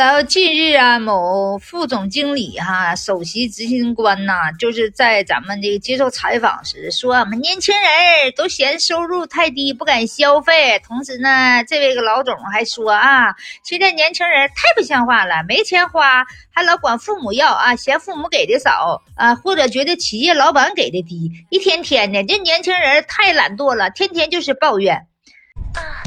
Hello，近日啊，某副总经理哈、首席执行官呐、就是在咱们这个接受采访时说，我们年轻人都嫌收入太低，不敢消费。同时呢，这位个老总还说啊，现在年轻人太不像话了，没钱花还老管父母要啊，嫌父母给的少啊，或者觉得企业老板给的低，一天天的，这年轻人太懒惰了，天天就是抱怨啊。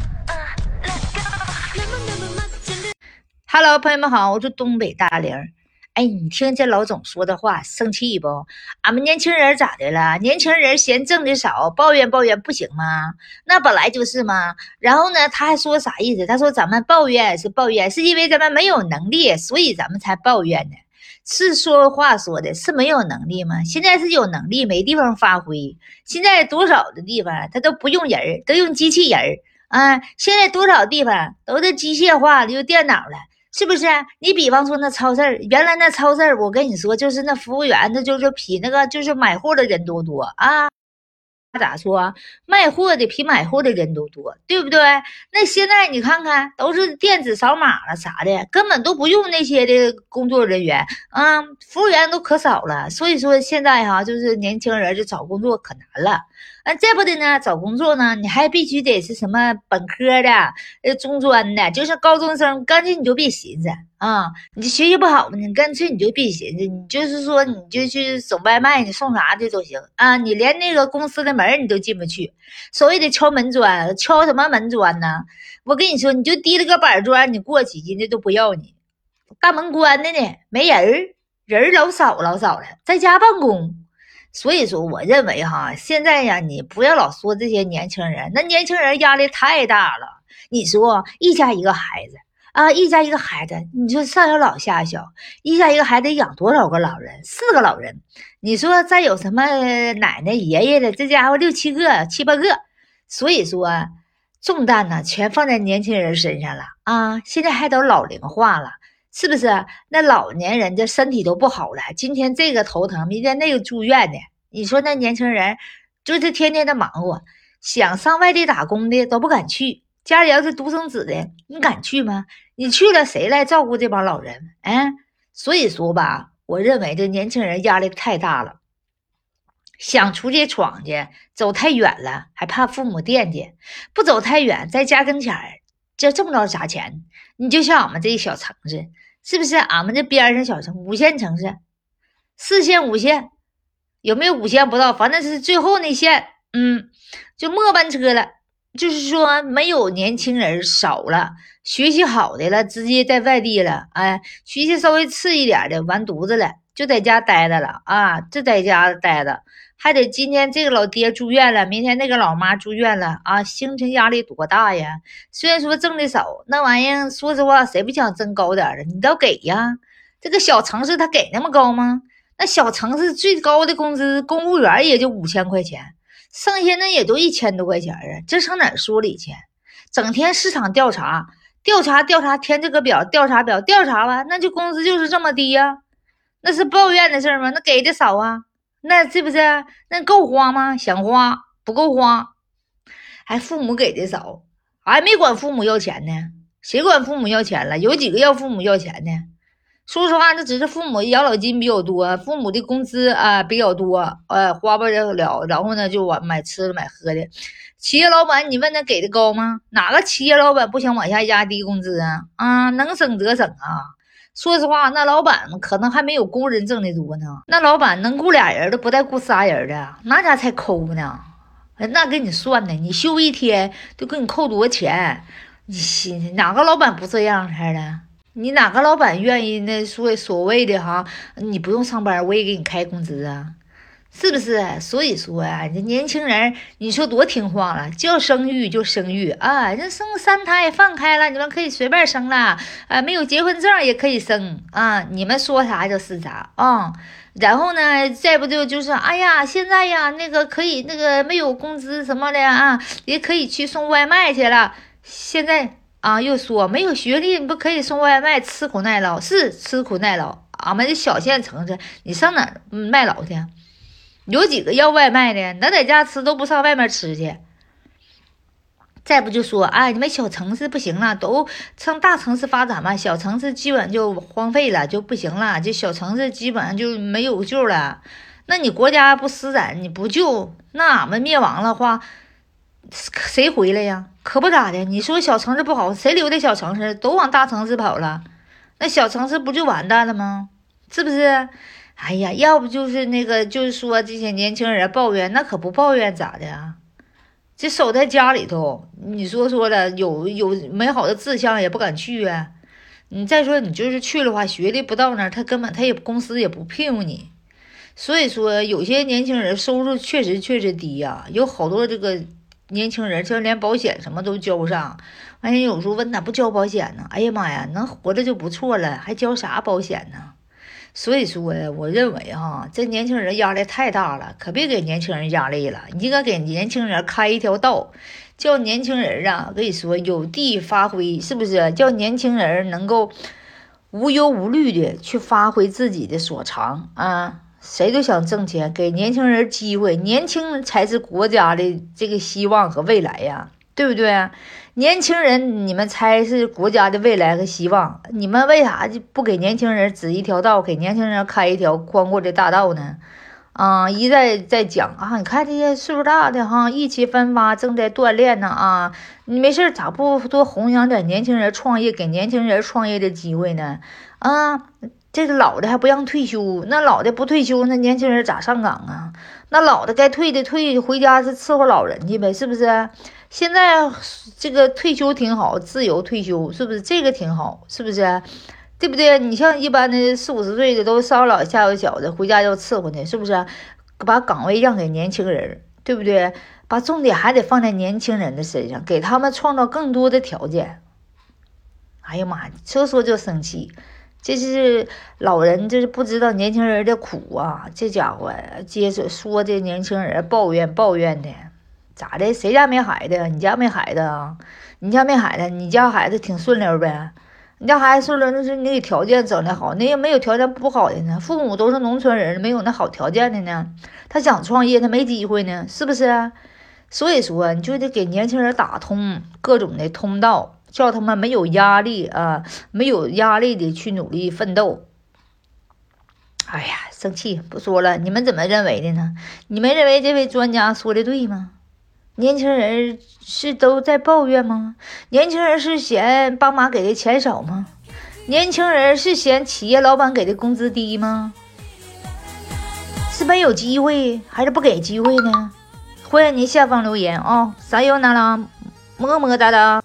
Hello，朋友们好，我是东北大玲。哎，你听这老总说的话，生气不？俺们年轻人咋的了？年轻人嫌挣的少，抱怨抱怨不行吗？那本来就是嘛。然后呢，他还说啥意思？他说咱们抱怨是抱怨，是因为咱们没有能力，所以咱们才抱怨呢。是说话说的，是没有能力吗？现在是有能力，没地方发挥。现在多少的地方他都不用人，都用机器人儿啊。现在多少地方都是机械化了，用电脑了。是不是？你比方说那超市儿，原来那超市儿，我跟你说，就是那服务员，那就是比那个就是买货的人都多啊。他咋说？卖货的比买货的人都多，对不对？那现在你看看，都是电子扫码了啥的，根本都不用那些的工作人员啊，服务员都可少了。所以说现在哈，就是年轻人就找工作可难了。啊，再不的呢，找工作呢，你还必须得是什么本科的，呃，中专的，就是高中生，干脆你就别寻思啊！你学习不好呢，干脆你就别寻思，你就是说你就去送外卖，你送啥的都行啊！你连那个公司的门你都进不去，所谓的敲门砖，敲什么门砖呢？我跟你说，你就提了个板砖，你过去人家都不要你，大门关的呢，没人儿，人老少老少了，在家办公。所以说，我认为哈，现在呀，你不要老说这些年轻人，那年轻人压力太大了。你说一家一个孩子啊，一家一个孩子，你说上有老下小，一家一个孩子养多少个老人？四个老人，你说再有什么奶奶爷爷的，这家伙六七个、七八个。所以说，重担呢全放在年轻人身上了啊！现在还都老龄化了。是不是？那老年人这身体都不好了，今天这个头疼，明天那个住院的。你说那年轻人就是天天的忙活，想上外地打工的都不敢去。家里要是独生子的，你敢去吗？你去了，谁来照顾这帮老人？嗯，所以说吧，我认为这年轻人压力太大了，想出去闯去，走太远了，还怕父母惦记；不走太远，在家跟前儿，这挣不着啥钱。你就像俺们这一小城市。是不是俺们这边上小城五线城市，四线五线有没有五线不知道，反正是最后那线，嗯，就末班车了。就是说没有年轻人少了，学习好的了，直接在外地了，哎，学习稍微次一点的完犊子了，就在家待着了啊，就在家待着，还得今天这个老爹住院了，明天那个老妈住院了啊，精神压力多大呀！虽然说挣的少，那玩意儿说实话，谁不想挣高点儿的？你都给呀！这个小城市他给那么高吗？那小城市最高的工资，公务员也就五千块钱。剩下那也都一千多块钱啊，这上哪儿说理去？整天市场调查，调查调查，填这个表，调查表，调查吧，那就工资就是这么低呀？那是抱怨的事儿吗？那给的少啊？那是不是？那够花吗？想花不够花，还父母给的少，还没管父母要钱呢？谁管父母要钱了？有几个要父母要钱的？说实话，那只是父母养老金比较多，父母的工资啊比较多，呃，花不了，然后呢就往买吃的买喝的。企业老板，你问他给的高吗？哪个企业老板不想往下压低工资啊？啊，能省则省啊。说实话，那老板可能还没有工人挣的多呢。那老板能雇俩人都不带雇仨人的，那家才抠呢。那给你算呢，你休一天都给你扣多少钱？你心思哪个老板不这样儿的？你哪个老板愿意那说所谓的哈？你不用上班，我也给你开工资啊，是不是？所以说呀，这年轻人，你说多听话了，叫生育就生育啊，这生三胎放开了，你们可以随便生了啊，没有结婚证也可以生啊，你们说啥就是啥啊。然后呢，再不就就是，哎呀，现在呀，那个可以那个没有工资什么的啊，也可以去送外卖去了。现在。啊，又说没有学历，你不可以送外卖，吃苦耐劳是吃苦耐劳。俺们这小县城这，你上哪儿卖劳去？有几个要外卖的？能在家吃都不上外面吃去。再不就说，哎，你们小城市不行了，都上大城市发展嘛，小城市基本就荒废了，就不行了，这小城市基本上就没有救了。那你国家不施展，你不救，那俺们灭亡的话，谁回来呀？可不咋的。你说小城市不好，谁留在小城市？都往大城市跑了，那小城市不就完蛋了吗？是不是？哎呀，要不就是那个，就是说这些年轻人抱怨，那可不抱怨咋的啊？这守在家里头，你说说的，有有美好的志向也不敢去啊。你再说你就是去的话，学历不到那儿，他根本他也公司也不聘用你。所以说，有些年轻人收入确实确实低呀，有好多这个年轻人，就连保险什么都交不上。完人有时候问咋不交保险呢？哎呀妈呀，能活着就不错了，还交啥保险呢？所以说呀，我认为哈，这年轻人压力太大了，可别给年轻人压力了。你应该给年轻人开一条道，叫年轻人啊，跟你说有地发挥，是不是？叫年轻人能够无忧无虑的去发挥自己的所长啊！谁都想挣钱，给年轻人机会，年轻才是国家的这个希望和未来呀，对不对？年轻人，你们才是国家的未来和希望。你们为啥就不给年轻人指一条道，给年轻人开一条宽阔的大道呢？啊，一再再讲啊，你看这些岁数大的哈，意气风发，正在锻炼呢啊，你没事咋不多弘扬点年轻人创业，给年轻人创业的机会呢？啊，这个老的还不让退休，那老的不退休，那年轻人咋上岗啊？那老的该退的退，回家是伺候老人去呗，是不是？现在这个退休挺好，自由退休是不是？这个挺好，是不是？对不对？你像一般的四五十岁的都上有老下有小的，回家要伺候呢，是不是？把岗位让给年轻人，对不对？把重点还得放在年轻人的身上，给他们创造更多的条件。哎呀妈，说说就生气，这是老人，这是不知道年轻人的苦啊！这家伙接着说这年轻人抱怨抱怨的。咋的？谁家没孩子？你家没孩子啊？你家没孩子？你家孩子挺顺溜呗？你家孩子顺溜，那是你给条件整的好。那也没有条件不好的呢。父母都是农村人，没有那好条件的呢。他想创业，他没机会呢，是不是？所以说，你就得给年轻人打通各种的通道，叫他们没有压力啊，没有压力的去努力奋斗。哎呀，生气不说了。你们怎么认为的呢？你们认为这位专家说的对吗？年轻人是都在抱怨吗？年轻人是嫌爸妈给的钱少吗？年轻人是嫌企业老板给的工资低吗？是没有机会，还是不给机会呢？欢迎您下方留言啊！撒有那拉，么么哒哒。